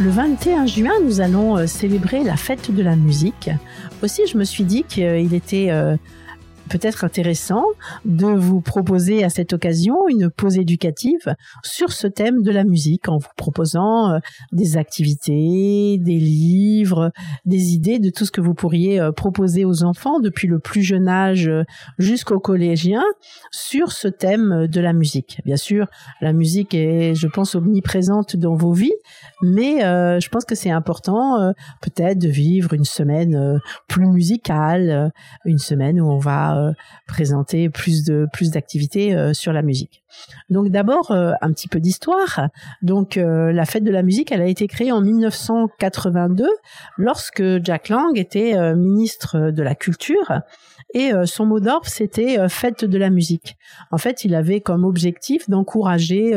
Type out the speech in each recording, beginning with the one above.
Le 21 juin, nous allons euh, célébrer la fête de la musique. Aussi, je me suis dit qu'il était euh, peut-être intéressant de vous proposer à cette occasion une pause éducative sur ce thème de la musique en vous proposant euh, des activités, des livres, des idées de tout ce que vous pourriez euh, proposer aux enfants depuis le plus jeune âge euh, jusqu'au collégien sur ce thème de la musique. Bien sûr, la musique est, je pense, omniprésente dans vos vies, mais je pense que c'est important peut-être de vivre une semaine plus musicale, une semaine où on va euh, présenter plus de plus d'activités euh, sur la musique. Donc d'abord euh, un petit peu d'histoire. Donc la fête de la musique, elle a été créée en 1982 lorsque Jack Lang était ministre de la culture et son mot d'ordre c'était fête de la musique. En fait, il avait comme objectif d'encourager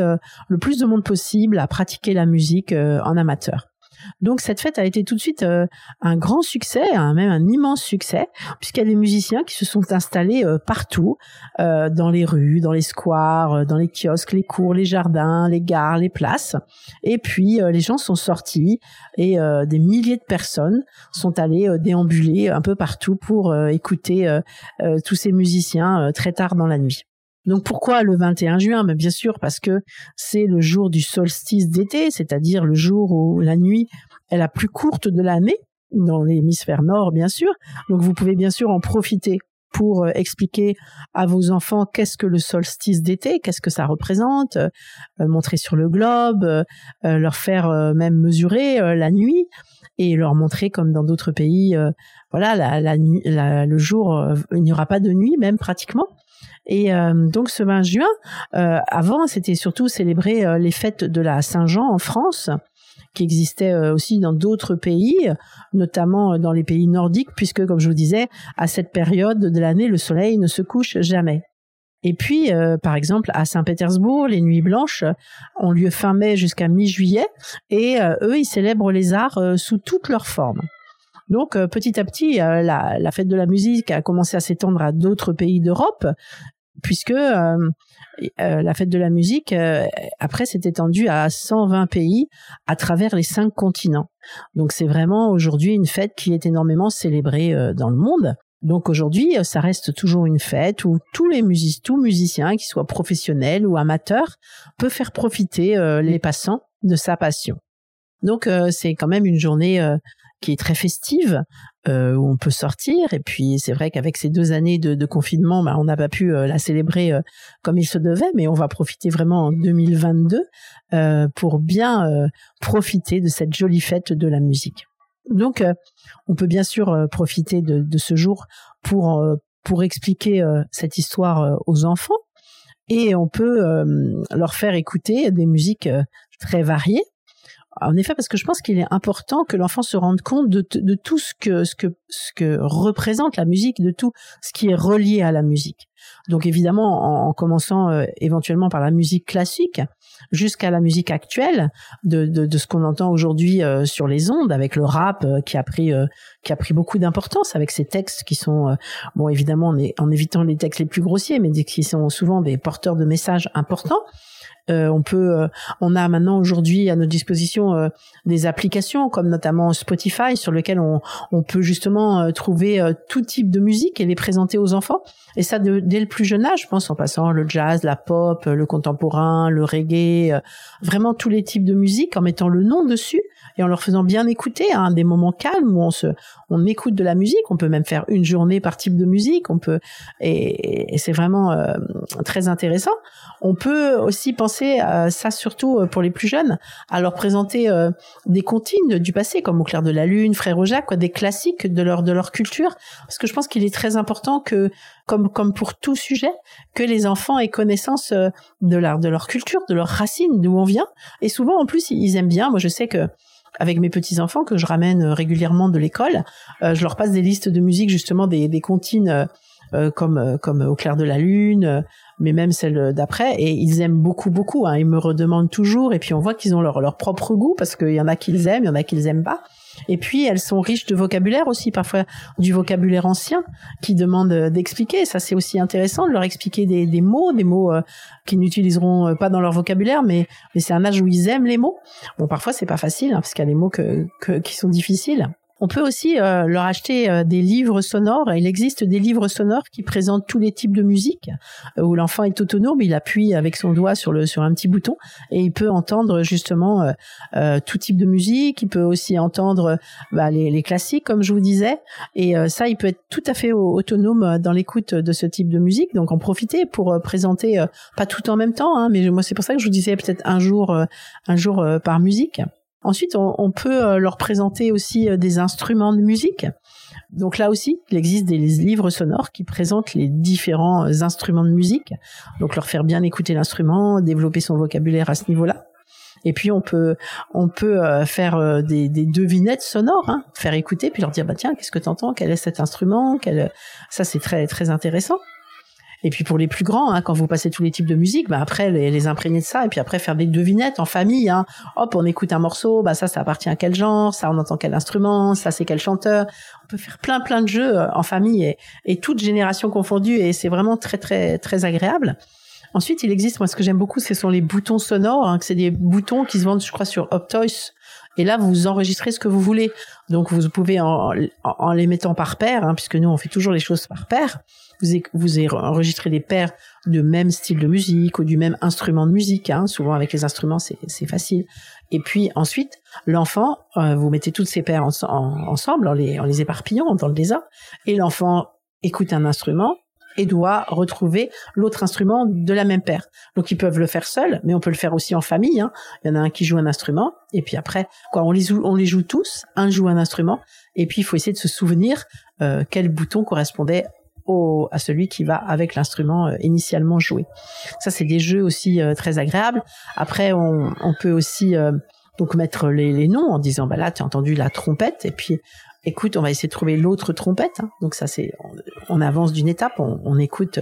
le plus de monde possible à pratiquer la musique en amateur. Donc cette fête a été tout de suite euh, un grand succès, même un immense succès, puisqu'il y a des musiciens qui se sont installés euh, partout, euh, dans les rues, dans les squares, dans les kiosques, les cours, les jardins, les gares, les places. Et puis les gens sont sortis et des milliers de personnes sont allées déambuler un peu partout pour écouter tous ces musiciens très tard dans la nuit. Donc pourquoi le 21 juin? Bien sûr parce que c'est le jour du solstice d'été, c'est-à-dire le jour où la nuit est la plus courte de l'année, dans l'hémisphère nord bien sûr. Donc vous pouvez bien sûr en profiter pour euh, expliquer à vos enfants qu'est-ce que le solstice d'été, qu'est-ce que ça représente, euh, montrer sur le globe, euh, leur faire même mesurer la nuit et leur montrer comme dans d'autres pays, voilà, le jour, il n'y aura pas de nuit même pratiquement. Et euh, donc ce 20 juin, euh, avant, c'était surtout célébrer euh, les fêtes de la Saint-Jean en France qui existaient aussi dans d'autres pays, notamment dans les pays nordiques, puisque, comme je vous disais, à cette période de l'année, le soleil ne se couche jamais. Et puis, par exemple, à Saint-Pétersbourg, les Nuits Blanches ont lieu fin mai jusqu'à mi-juillet, et eux, ils célèbrent les arts sous toutes leurs formes. Donc petit à petit, la, la, fête de la musique a commencé à s'étendre à d'autres pays d'Europe, puisque euh, euh, la fête de la musique, euh, après, s'est étendue à 120 pays à travers les cinq continents. Donc c'est vraiment aujourd'hui une fête qui est énormément célébrée dans le monde. Donc aujourd'hui, ça reste toujours une fête où tous les musiciens, tout musicien, qu'ils soient professionnels ou amateurs, peut faire profiter les passants de sa passion. Donc c'est quand même une journée qui est très festive, euh, où on peut sortir. Et puis c'est vrai qu'avec ces deux années de, confinement, bah, on n'a pas pu euh, la célébrer euh, comme il se devait, mais on va profiter vraiment en 2022 pour bien profiter de cette jolie fête de la musique. Donc on peut bien sûr profiter de, de, ce jour pour pour expliquer cette histoire aux enfants et on peut leur faire écouter des musiques très variées en effet, parce que je pense qu'il est important que l'enfant se rende compte de, tout ce que, ce, que, ce que représente la musique, de tout ce qui est relié à la musique. Donc évidemment, en, commençant euh, éventuellement par la musique classique, jusqu'à la musique actuelle, de, de, de ce qu'on entend aujourd'hui euh, sur les ondes, avec le rap euh, qui a pris qui a pris beaucoup d'importance, avec ces textes qui sont bon évidemment en, en évitant les textes les plus grossiers, mais qui sont souvent des porteurs de messages importants. Euh, on peut, euh, on a maintenant aujourd'hui à notre disposition euh, des applications comme notamment Spotify sur lequel on, on peut justement trouver tout type de musique et les présenter aux enfants. Et ça dès le plus jeune âge, je pense, en passant le jazz, la pop, le contemporain, le reggae, vraiment tous les types de musique, en mettant le nom dessus et en leur faisant bien écouter, hein, des moments calmes où on se, on écoute de la musique. On peut même faire une journée par type de musique. On peut, et, c'est vraiment très intéressant. On peut aussi penser à ça surtout euh, pour les plus jeunes, à leur présenter euh, des comptines du passé comme Au clair de la lune, Frère Jacques, quoi, des classiques de leur de leur culture, parce que je pense qu'il est très important que comme comme pour tout sujet, que les enfants aient connaissance euh, de leur de leur culture, de leurs racines, d'où on vient. Et souvent en plus ils aiment bien. Moi je sais que avec mes petits enfants que je ramène régulièrement de l'école. je leur passe des listes de musique justement des, des comptines comme comme au clair de la lune, mais même celles d'après. Et ils aiment beaucoup beaucoup. Hein. Ils me redemandent toujours. Et puis on voit qu'ils ont leur leur propre goût parce qu'il y en a qu'ils aiment, il y en a qu'ils aiment pas. Et puis elles sont riches de vocabulaire aussi, parfois du vocabulaire ancien qui demande d'expliquer. Ça c'est aussi intéressant de leur expliquer des, des mots, des mots euh, qu'ils n'utiliseront euh, pas dans leur vocabulaire, mais, mais c'est un âge où ils aiment les mots. Bon parfois c'est pas facile hein, parce qu'il y a des mots que, que, qui sont difficiles. On peut aussi euh, leur acheter euh, des livres sonores. Il existe des livres sonores qui présentent tous les types de musique, euh, où l'enfant est autonome, il appuie avec son doigt sur le sur un petit bouton et il peut entendre justement tout type de musique. Il peut aussi entendre bah, les, les, classiques, comme je vous disais. Et ça, il peut être tout à fait autonome dans l'écoute de ce type de musique. Donc en profiter pour présenter, pas tout en même temps, hein, mais moi c'est pour ça que je vous disais peut-être un jour, un jour par musique. Ensuite, on, peut euh, leur présenter aussi euh, des instruments de musique. Donc là aussi, il existe des livres sonores qui présentent les différents euh, instruments de musique. Donc leur faire bien écouter l'instrument, développer son vocabulaire à ce niveau-là. Et puis on peut on peut faire des, des devinettes sonores, hein, faire écouter, puis leur dire bah tiens qu'est-ce que t'entends, quel est cet instrument, quel... ça c'est très très intéressant. Et puis pour les plus grands, hein, quand vous passez tous les types de musique, bah après les, imprégner de ça et puis après faire des devinettes en famille. Hein. Hop, on écoute un morceau, bah ça, ça appartient à quel genre, ça on entend quel instrument, ça c'est quel chanteur. On peut faire plein plein de jeux euh, en famille et, et toutes générations confondues et c'est vraiment très très très agréable. Ensuite, il existe, moi, ce que j'aime beaucoup, ce sont les boutons sonores. Hein, c'est des boutons qui se vendent, je crois, sur Optoys. Et là, vous enregistrez ce que vous voulez. Donc, vous pouvez, en, en les mettant par paire, hein, puisque nous, on fait toujours les choses par paire, vous, vous enregistrez des paires de même style de musique ou du même instrument de musique. Hein. Souvent avec les instruments, c'est facile. Et puis ensuite, l'enfant, euh, vous mettez toutes ces paires ensemble en les, en les éparpillant dans le désordre, et l'enfant écoute un instrument et doit retrouver l'autre instrument de la même paire. Donc ils peuvent le faire seuls, mais on peut le faire aussi en famille. Hein. Il y en a un qui joue un instrument, et puis après, quoi, on les joue, on les joue tous. Un joue un instrument, et puis il faut essayer de se souvenir euh, quel bouton correspondait au, à celui qui va avec l'instrument euh, initialement joué. Ça, c'est des jeux aussi euh, très agréables. Après, on, on peut aussi euh, donc mettre les, noms en disant bah là, tu as entendu la trompette et puis écoute, on va essayer de trouver l'autre trompette. Hein. Donc ça, c'est on, avance d'une étape, on, écoute.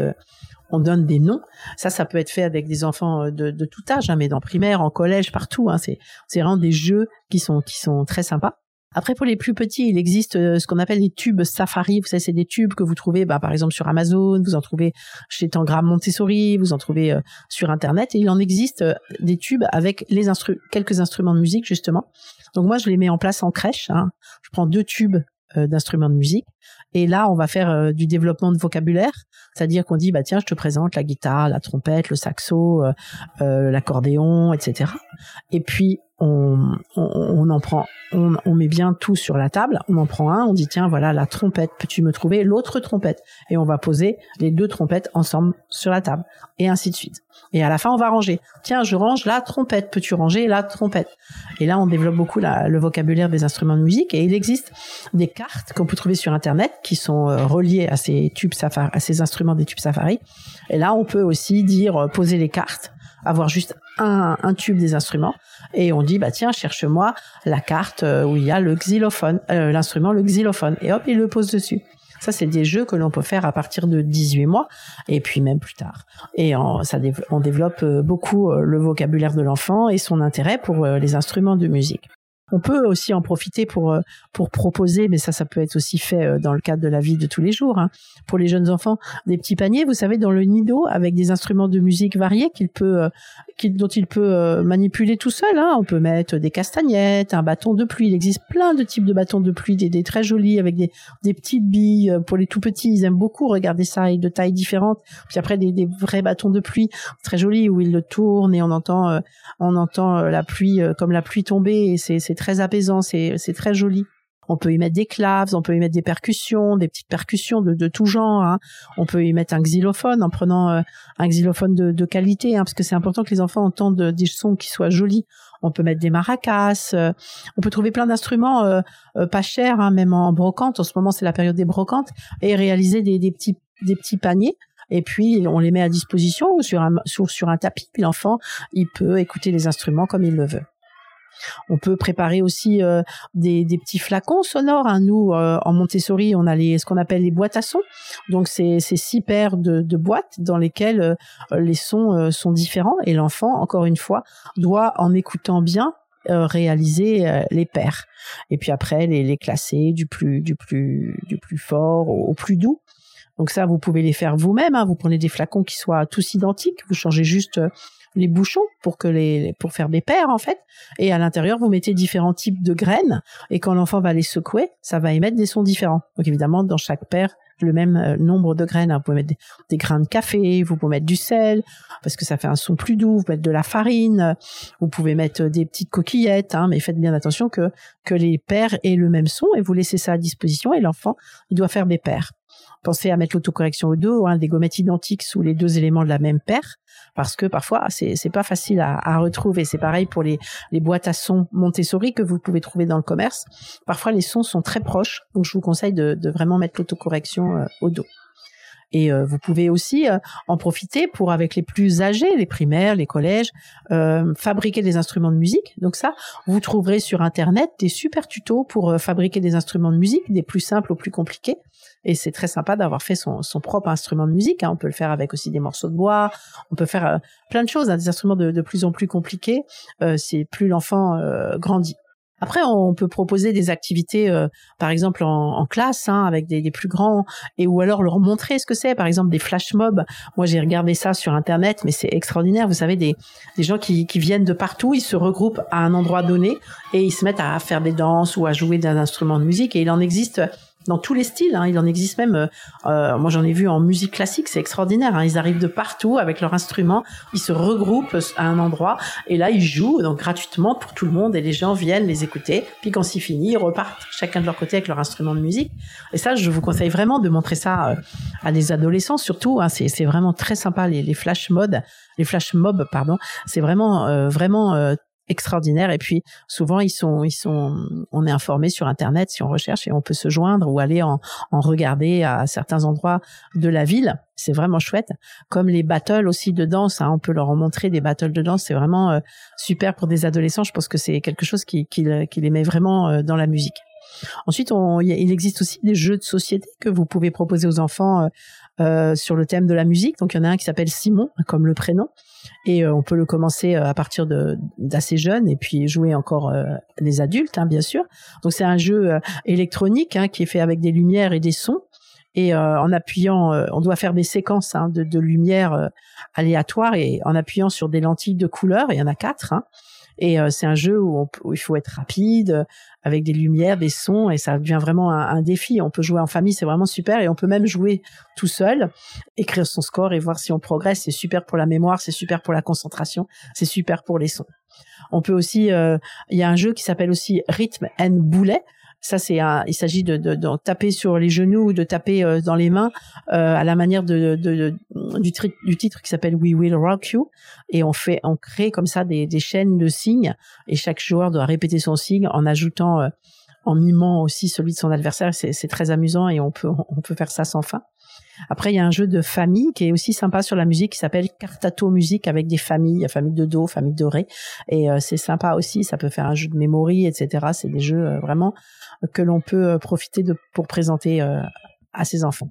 on donne des noms. Ça, ça peut être fait avec des enfants de, de tout âge, hein, mais dans primaire, en collège, partout. Hein. C'est, c'est vraiment des jeux qui sont qui sont très sympas. Après, pour les plus petits, il existe euh, ce qu'on appelle les tubes Safari. Vous savez, c'est des tubes que vous trouvez, bah, par exemple, sur Amazon, vous en trouvez chez Tangram Montessori, vous en trouvez euh, sur Internet. Et il en existe euh, des tubes avec les quelques instruments de musique, justement. Donc moi, je les mets en place en crèche. Hein. Je prends deux tubes d'instruments de musique. Et là, on va faire du développement de vocabulaire, c'est-à-dire qu'on dit bah tiens, je te présente la guitare, la trompette, le saxo, l'accordéon, etc. Et puis on, on, en prend, on, on, met bien tout sur la table, on en prend un, on dit tiens voilà la trompette, peux-tu me trouver l'autre trompette? Et on va poser les deux trompettes ensemble sur la table, et ainsi de suite. Et à la fin on va ranger. Tiens je range la trompette, peux-tu ranger la trompette? Et là on développe beaucoup le vocabulaire des instruments de musique, et il existe des cartes qu'on peut trouver sur internet qui sont euh, reliées à ces tubes Safari, à ces instruments des tubes Safari. Et là on peut aussi dire euh, poser les cartes avoir juste un, tube des instruments. Et on dit bah tiens cherche-moi la carte euh, où il y a le xylophone l'instrument le xylophone. Et hop il le pose dessus. Ça c'est des jeux que l'on peut faire à partir de 18 mois et puis même plus tard. Et on, ça on développe beaucoup le vocabulaire de l'enfant et son intérêt pour les instruments de musique on peut aussi en profiter pour euh, pour proposer, mais ça, ça peut être aussi fait euh, dans le cadre de la vie de tous les jours. Hein, pour les jeunes enfants, des petits paniers, vous savez, dans le nido avec des instruments de musique variés qu'il peut, euh, dont il peut manipuler tout seul. Hein. On peut mettre des castagnettes, un bâton de pluie. Il existe plein de types de bâtons de pluie, des, très jolis avec des, des petites billes pour les tout petits. Ils aiment beaucoup regarder ça de tailles différentes. Puis après des, des vrais bâtons de pluie très jolis où ils le tournent et on entend on entend la pluie comme la pluie tomber et c'est très apaisant, c'est très joli. On peut y mettre des claves, on peut y mettre des percussions, des petites percussions de, tout genre. Hein. On peut y mettre un xylophone en prenant euh, un xylophone de, qualité, hein, parce que c'est important que les enfants entendent des sons qui soient jolis. On peut mettre des maracas. Euh, on peut trouver plein d'instruments euh, pas chers, hein, même en brocante. En ce moment, c'est la période des brocantes, et réaliser des, petits des petits paniers et puis on les met à disposition sur un sur, un tapis l'enfant il peut écouter les instruments comme il le veut. On peut préparer aussi euh, des, petits flacons sonores. Hein. Nous, euh, en Montessori, on a les, ce qu'on appelle les boîtes à sons. Donc, c'est six paires de, boîtes dans lesquelles euh, les sons sont différents. Et l'enfant, encore une fois, doit, en écoutant bien, réaliser les paires. Et puis après, les, les classer du plus, du plus, du plus fort au, plus doux. Donc ça, vous pouvez les faire vous-même. Hein. Vous prenez des flacons qui soient tous identiques. Vous changez juste les bouchons pour que les pour faire des paires en fait et à l'intérieur vous mettez différents types de graines et quand l'enfant va les secouer ça va émettre des sons différents donc évidemment dans chaque paire le même euh, nombre de graines. Hein. Vous pouvez mettre des, grains de café, vous pouvez mettre du sel parce que ça fait un son plus doux. Vous pouvez mettre de la farine, vous pouvez mettre des petites coquillettes, hein, mais faites bien attention que que les paires aient le même son et vous laissez ça à disposition et l'enfant il doit faire des paires. Pensez à mettre l'autocorrection au dos, hein, des gommettes identiques sous les deux éléments de la même paire, parce que parfois c'est c'est pas facile à, à retrouver. C'est pareil pour les les boîtes à sons Montessori que vous pouvez trouver dans le commerce. Parfois les sons sont très proches, donc je vous conseille de, de vraiment mettre l'autocorrection euh, au dos. Et euh, vous pouvez aussi euh, en profiter pour, avec les plus âgés, les primaires, les collèges, euh, fabriquer des instruments de musique. Donc ça, vous trouverez sur Internet des super tutos pour fabriquer des instruments de musique, des plus simples aux plus compliqués. Et c'est très sympa d'avoir fait son, son, propre instrument de musique. Hein. On peut le faire avec aussi des morceaux de bois. On peut faire plein de choses, hein, des instruments de, de, plus en plus compliqués. c'est plus l'enfant grandit. Après, on peut proposer des activités, euh, par exemple en, classe, hein, avec des, des, plus grands, et ou alors leur montrer ce que c'est. Par exemple, des flash mobs. Moi, j'ai regardé ça sur Internet, mais c'est extraordinaire. Vous savez, des, des gens qui, qui, viennent de partout, ils se regroupent à un endroit donné et ils se mettent à faire des danses ou à jouer d'un instrument de musique. Et il en existe dans tous les styles. Hein. Il en existe même, euh, euh, moi j'en ai vu en musique classique, c'est extraordinaire. Hein. Ils arrivent de partout avec leur instrument, ils se regroupent à un endroit et là ils jouent donc gratuitement pour tout le monde et les gens viennent les écouter. Puis quand c'est fini, ils repartent chacun de leur côté avec leur instrument de musique. Et ça, je vous conseille vraiment de montrer ça euh, à des adolescents surtout. Hein. C'est vraiment très sympa les, les flash modes, les flash mobs pardon. C'est vraiment vraiment extraordinaire. Et puis souvent ils sont, ils sont, on est informé sur internet si on recherche et on peut se joindre ou aller en, en regarder à certains endroits de la ville. C'est vraiment chouette. Comme les battles aussi de danse, hein, on peut leur montrer des battles de danse. C'est vraiment euh, super pour des adolescents. Je pense que c'est quelque chose qui, qui, qui les met vraiment euh, dans la musique. Ensuite, on, il existe aussi des jeux de société que vous pouvez proposer aux enfants euh, euh, sur le thème de la musique. Donc, il y en a un qui s'appelle Simon, comme le prénom, et euh, on peut le commencer à partir de d'assez jeune et puis jouer encore les adultes, hein, bien sûr. Donc, c'est un jeu électronique hein, qui est fait avec des lumières et des sons. Et en appuyant, on doit faire des séquences hein, de, de lumière aléatoires et en appuyant sur des lentilles de couleur, il y en a quatre. Et euh, c'est un jeu où, il faut être rapide, avec des lumières, des sons, et ça devient vraiment un, défi. On peut jouer en famille, c'est vraiment super, et on peut même jouer tout seul, écrire son score et voir si on progresse. C'est super pour la mémoire, c'est super pour la concentration, c'est super pour les sons. On peut aussi, euh, il y a un jeu qui s'appelle aussi Rhythm and Boulet. Ça, c'est un, il s'agit de, de, taper sur les genoux ou de taper euh, dans les mains euh, à la manière de, de du, du, titre qui s'appelle We Will Rock You. Et on fait, on crée comme ça des, des chaînes de signes et chaque joueur doit répéter son signe en ajoutant, euh, en mimant aussi celui de son adversaire. C'est très amusant et on peut, on peut faire ça sans fin. Après, il y a un jeu de famille qui est aussi sympa sur la musique qui s'appelle Cartato Musique avec des familles, famille de Do, famille de Ré. Et c'est sympa aussi, ça peut faire un jeu de mémoire, etc. C'est des jeux vraiment que l'on peut euh, profiter de pour présenter euh, à ses enfants.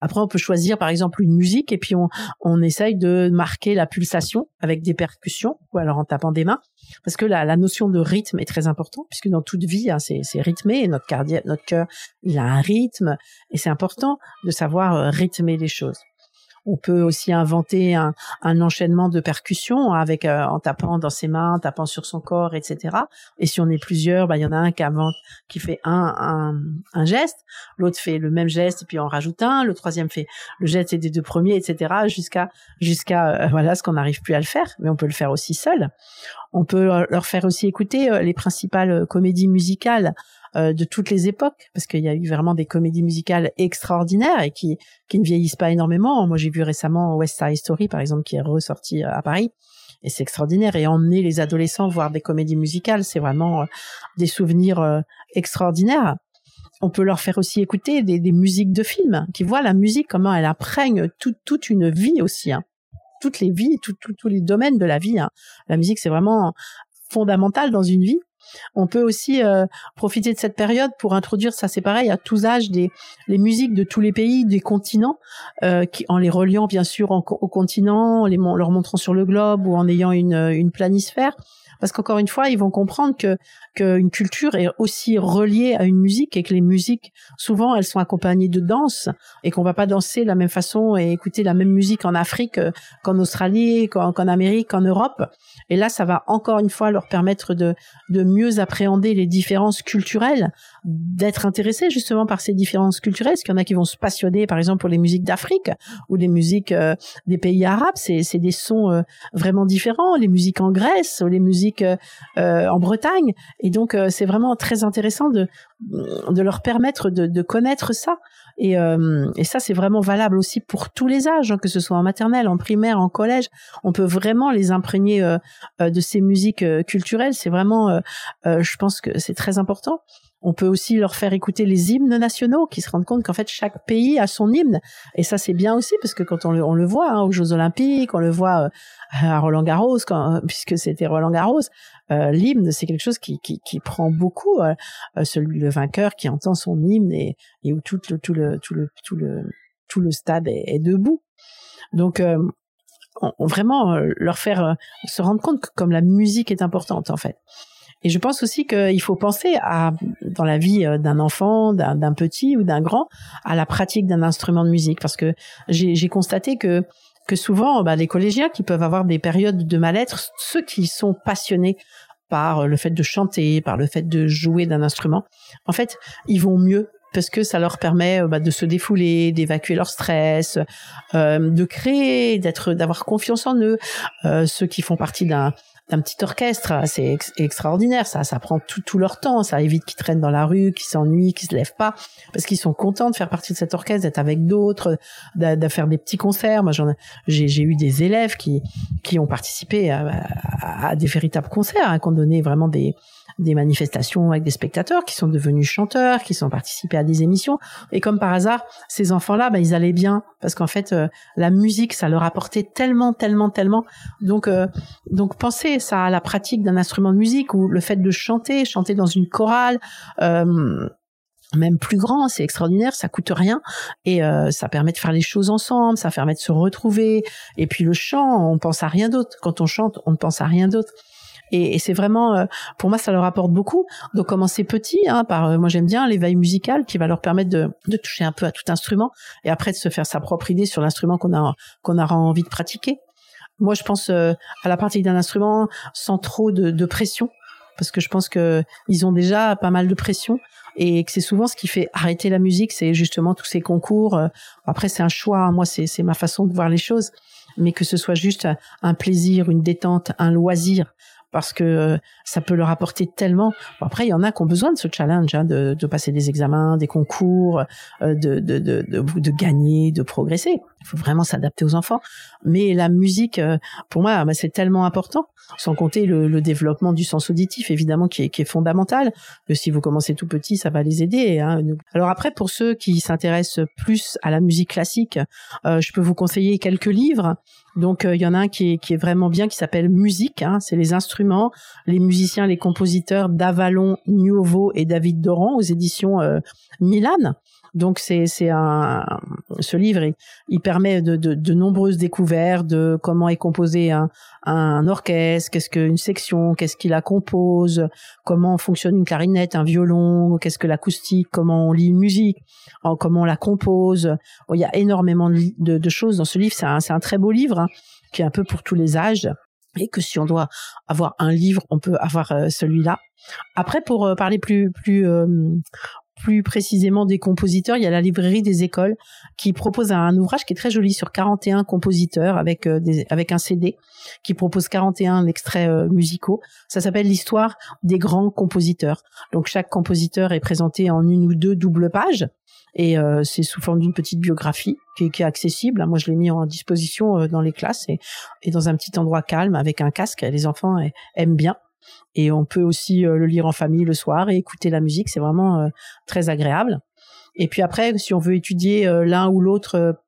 Après, on peut choisir par exemple une musique et puis on, on essaye de marquer la pulsation avec des percussions ou alors en tapant des mains. Parce que la, la notion de rythme est très importante puisque dans toute vie, hein, c'est, rythmé notre, cardiaque, notre cœur, il a un rythme et c'est important de savoir euh, rythmer les choses. On peut aussi inventer un, enchaînement de percussions avec euh, en tapant dans ses mains, en tapant sur son corps, etc. Et si on est plusieurs, bah il y en a un qui invente, qui fait un, un, geste, l'autre fait le même geste et puis on rajoute un, le troisième fait le geste des deux premiers, etc. Jusqu'à jusqu'à euh, voilà ce qu'on n'arrive plus à le faire, mais on peut le faire aussi seul. On peut euh, leur faire aussi écouter les principales comédies musicales euh, de toutes les époques, parce qu'il y a eu vraiment des comédies musicales extraordinaires et qui, qui ne vieillissent pas énormément. Moi, j'ai vu récemment West Side Story, par exemple, qui est ressorti euh, à Paris. Et c'est extraordinaire. Et emmener les adolescents voir des comédies musicales, c'est vraiment euh, des souvenirs extraordinaires. On peut leur faire aussi écouter des, des musiques de films, qui voient la musique, comment elle imprègne toute une vie aussi. Hein toutes les vies, tous les domaines de la vie. Hein. La musique, c'est vraiment fondamental dans une vie. On peut aussi euh, profiter de cette période pour introduire, ça c'est pareil, à tous âges, des, les musiques de tous les pays, des continents, euh, en les reliant bien sûr au continent, en les, leur montrant sur le globe ou en ayant une, une planisphère parce qu'encore une fois, ils vont comprendre que qu'une culture est aussi reliée à une musique et que les musiques, souvent, elles sont accompagnées de danse et qu'on va pas danser de la même façon et écouter la même musique en Afrique euh, qu'en Australie, qu'en Amérique, qu'en Europe. Et là, ça va encore une fois leur permettre de, de mieux appréhender les différences culturelles, d'être intéressés justement par ces différences culturelles. Parce qu'il y en a qui vont se passionner, par exemple, pour les musiques d'Afrique ou les musiques euh, des pays arabes? C'est, des sons euh, vraiment différents. Les musiques en Grèce ou les musiques en Bretagne. Et donc, euh, c'est vraiment très intéressant de, leur permettre de connaître ça. Et, euh, et ça, c'est vraiment valable aussi pour tous les âges, hein, que ce soit en maternelle, en primaire, en collège. On peut vraiment les imprégner euh, de ces musiques culturelles. C'est vraiment, je pense que c'est très important. On peut aussi leur faire écouter les hymnes nationaux, qui se rendent compte qu'en fait chaque pays a son hymne. Et ça c'est bien aussi parce que quand on le, voit hein, aux Jeux Olympiques, on le voit euh, à Roland Garros, euh, puisque c'était Roland Garros, euh, l'hymne c'est quelque chose qui, qui, qui prend beaucoup. celui le vainqueur qui entend son hymne et, et où tout le tout le tout le tout le tout le stade est, debout. Donc on, vraiment leur faire se rendre compte que comme la musique est importante en fait. Et je pense aussi qu'il faut penser à, dans la vie euh, d'un enfant, d'un petit ou d'un grand, à la pratique d'un instrument de musique. Parce que j'ai constaté que que souvent, bah, les collégiens qui peuvent avoir des périodes de mal-être, ceux qui sont passionnés par le fait de chanter, par le fait de jouer d'un instrument, en fait, ils vont mieux parce que ça leur permet bah, de se défouler, d'évacuer leur stress, euh, de créer, d'être, d'avoir confiance en eux. Euh, ceux qui font partie d'un un petit orchestre, c'est extraordinaire. Ça, ça prend tout, tout leur temps. Ça évite qu'ils traînent dans la rue, qu'ils s'ennuient, qu'ils se lèvent pas, parce qu'ils sont contents de faire partie de cet orchestre, d'être avec d'autres, de, faire des petits concerts. Moi, j'ai eu des élèves qui qui ont participé à, à, des véritables concerts, hein, qui ont donné vraiment des des manifestations avec des spectateurs qui sont devenus chanteurs, qui sont participés à des émissions. Et comme par hasard, ces enfants-là, ben, ils allaient bien parce qu'en fait, euh, la musique, ça leur apportait tellement, tellement, tellement. Donc, euh, donc pensez ça à la pratique d'un instrument de musique ou le fait de chanter, chanter dans une chorale. Euh, même plus grand, c'est extraordinaire, ça coûte rien et ça permet de faire les choses ensemble, ça permet de se retrouver. Et puis le chant, on pense à rien d'autre. Quand on chante, on ne pense à rien d'autre. Et, c'est vraiment, euh, pour moi, ça leur apporte beaucoup. Donc commencer petit, hein, par, euh, moi j'aime bien l'éveil musical qui va leur permettre de, de toucher un peu à tout instrument et après de se faire sa propre idée sur l'instrument qu'on a qu'on aura envie de pratiquer. Moi, je pense euh, à la pratique d'un instrument sans trop de, de pression, parce que je pense que ils ont déjà pas mal de pression et que c'est souvent ce qui fait arrêter la musique, c'est justement tous ces concours. Après, c'est un choix. Moi, c'est ma façon de voir les choses, mais que ce soit juste un plaisir, une détente, un loisir parce que euh, ça peut leur apporter tellement. après, il y en a qui ont besoin de ce challenge, hein, de, de, passer des examens, des concours, euh, de, de, de, de, gagner, de progresser. Il faut vraiment s'adapter aux enfants. Mais la musique, euh, pour moi, bah, c'est tellement important, sans compter le, le, développement du sens auditif, évidemment, qui est, qui est fondamental. Que si vous commencez tout petit, ça va les aider. Hein. Alors après, pour ceux qui s'intéressent plus à la musique classique, je peux vous conseiller quelques livres. Donc il y en a un qui est, qui est vraiment bien, qui s'appelle Musique. Hein, c'est les instruments les musiciens, les compositeurs d'Avalon, Nuovo et David Doran aux éditions euh, Milan. Donc c'est c'est un ce livre il, permet de, de, nombreuses découvertes de comment est composé un, un orchestre, qu'est-ce qu'une section, qu'est-ce qui la compose, comment fonctionne une clarinette, un violon, qu'est-ce que l'acoustique, comment on lit une musique, comment on la compose. il y a énormément de, de, choses dans ce livre. C'est un, c'est un très beau livre hein, qui est un peu pour tous les âges et que si on doit avoir un livre, on peut avoir euh, celui-là. Après, pour euh, parler plus plus euh, plus précisément des compositeurs, il y a la librairie des écoles qui propose un ouvrage qui est très joli sur 41 compositeurs avec des, avec un CD qui propose 41 extraits musicaux. Ça s'appelle l'histoire des grands compositeurs. Donc chaque compositeur est présenté en une ou deux doubles pages et euh, c'est sous forme d'une petite biographie qui, est accessible. Moi, je l'ai mis en disposition euh, dans les classes et, et, dans un petit endroit calme avec un casque. Les enfants aiment bien. Et on peut aussi euh, le lire en famille le soir et écouter la musique. C'est vraiment très agréable. Et puis après, si on veut étudier l'un ou l'autre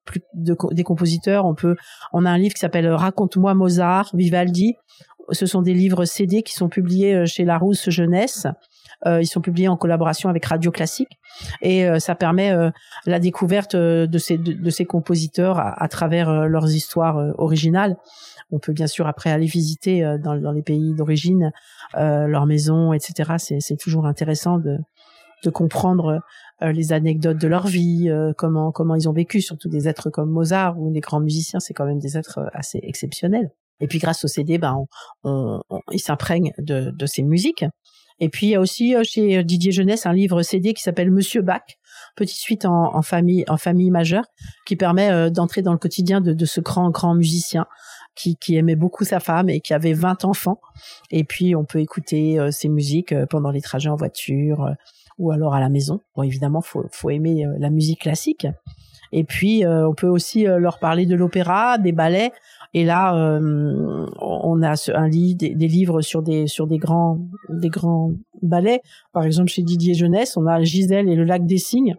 des compositeurs, on peut. On a un livre qui s'appelle Raconte-moi Mozart, Vivaldi, Ce sont des livres CD qui sont publiés chez Larousse Jeunesse. Ils sont publiés en collaboration avec Radio Classique et ça permet la découverte de ces de, ces compositeurs à, travers leurs histoires originales. On peut bien sûr après aller visiter dans, dans les pays d'origine leurs maisons, etc. C'est toujours intéressant de de comprendre euh, les anecdotes de leur vie, euh, comment comment ils ont vécu, surtout des êtres comme Mozart ou des grands musiciens, c'est quand même des êtres euh, assez exceptionnels. Et puis grâce au CD, ben on, on, ils s'imprègnent de, de ces musiques. Et puis il y a aussi chez Didier Jeunesse un livre CD qui s'appelle Monsieur Bach, petite suite en, famille en famille majeure, qui permet d'entrer dans le quotidien de, ce grand grand musicien qui, aimait beaucoup sa femme et qui avait 20 enfants. Et puis on peut écouter ses musiques pendant les trajets en voiture ou alors à la maison. Bon, évidemment, faut faut aimer euh, la musique classique. Et puis, euh, on peut aussi euh, leur parler de l'opéra, des ballets. Et là, on a un lit, des, livres sur des sur des grands des grands ballets. Par exemple, chez Didier Jeunesse, on a Gisèle et le lac des cygnes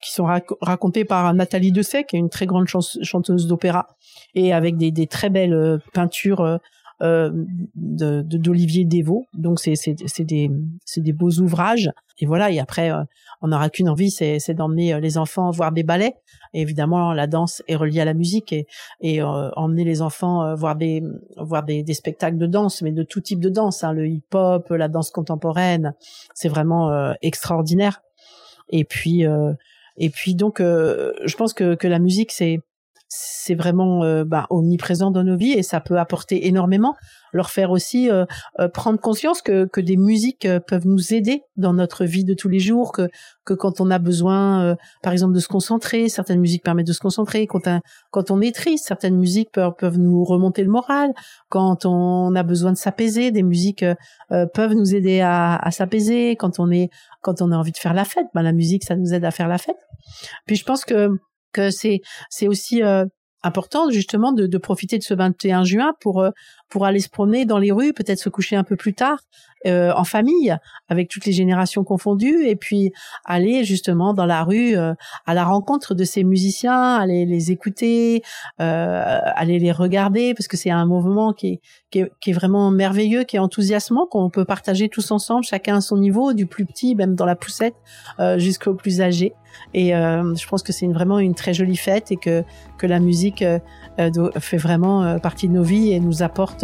qui sont racontés par Nathalie Dessay, qui est une très grande chanteuse d'opéra, et avec des, des très belles peintures euh, de d'Olivier Dévaux. Donc c'est des des beaux ouvrages. Et voilà. Et après, euh, on n'aura qu'une envie, c'est d'emmener euh, les enfants voir des ballets. Et évidemment, la danse est reliée à la musique et et emmener les enfants voir des voir des, des spectacles de danse, mais de tout type de danse. Hein, le hip-hop, la danse contemporaine, c'est vraiment extraordinaire. Et puis et puis donc, je pense que que la musique c'est c'est vraiment euh, bah, omniprésent dans nos vies et ça peut apporter énormément. Leur faire aussi euh, euh, prendre conscience que, que des musiques peuvent nous aider dans notre vie de tous les jours, que, que quand on a besoin, par exemple, de se concentrer, certaines musiques permettent de se concentrer. Quand, quand on est triste, certaines musiques peuvent, peuvent nous remonter le moral. Quand on a besoin de s'apaiser, des musiques peuvent nous aider à, à s'apaiser. Quand on est quand on a envie de faire la fête, bah, la musique, ça nous aide à faire la fête. Puis je pense que c'est c'est aussi euh, important justement de, profiter de ce 21 juin pour euh, pour aller se promener dans les rues, peut-être se coucher un peu plus tard euh, en famille avec toutes les générations confondues et puis aller justement dans la rue euh, à la rencontre de ces musiciens, aller les écouter, euh, aller les regarder parce que c'est un mouvement qui est, qui est, qui est vraiment merveilleux, qui est enthousiasmant qu'on peut partager tous ensemble, chacun à son niveau, du plus petit même dans la poussette jusqu'au plus âgé. Et euh, je pense que c'est vraiment une très jolie fête et que, que la musique euh, euh, fait vraiment partie de nos vies et nous apporte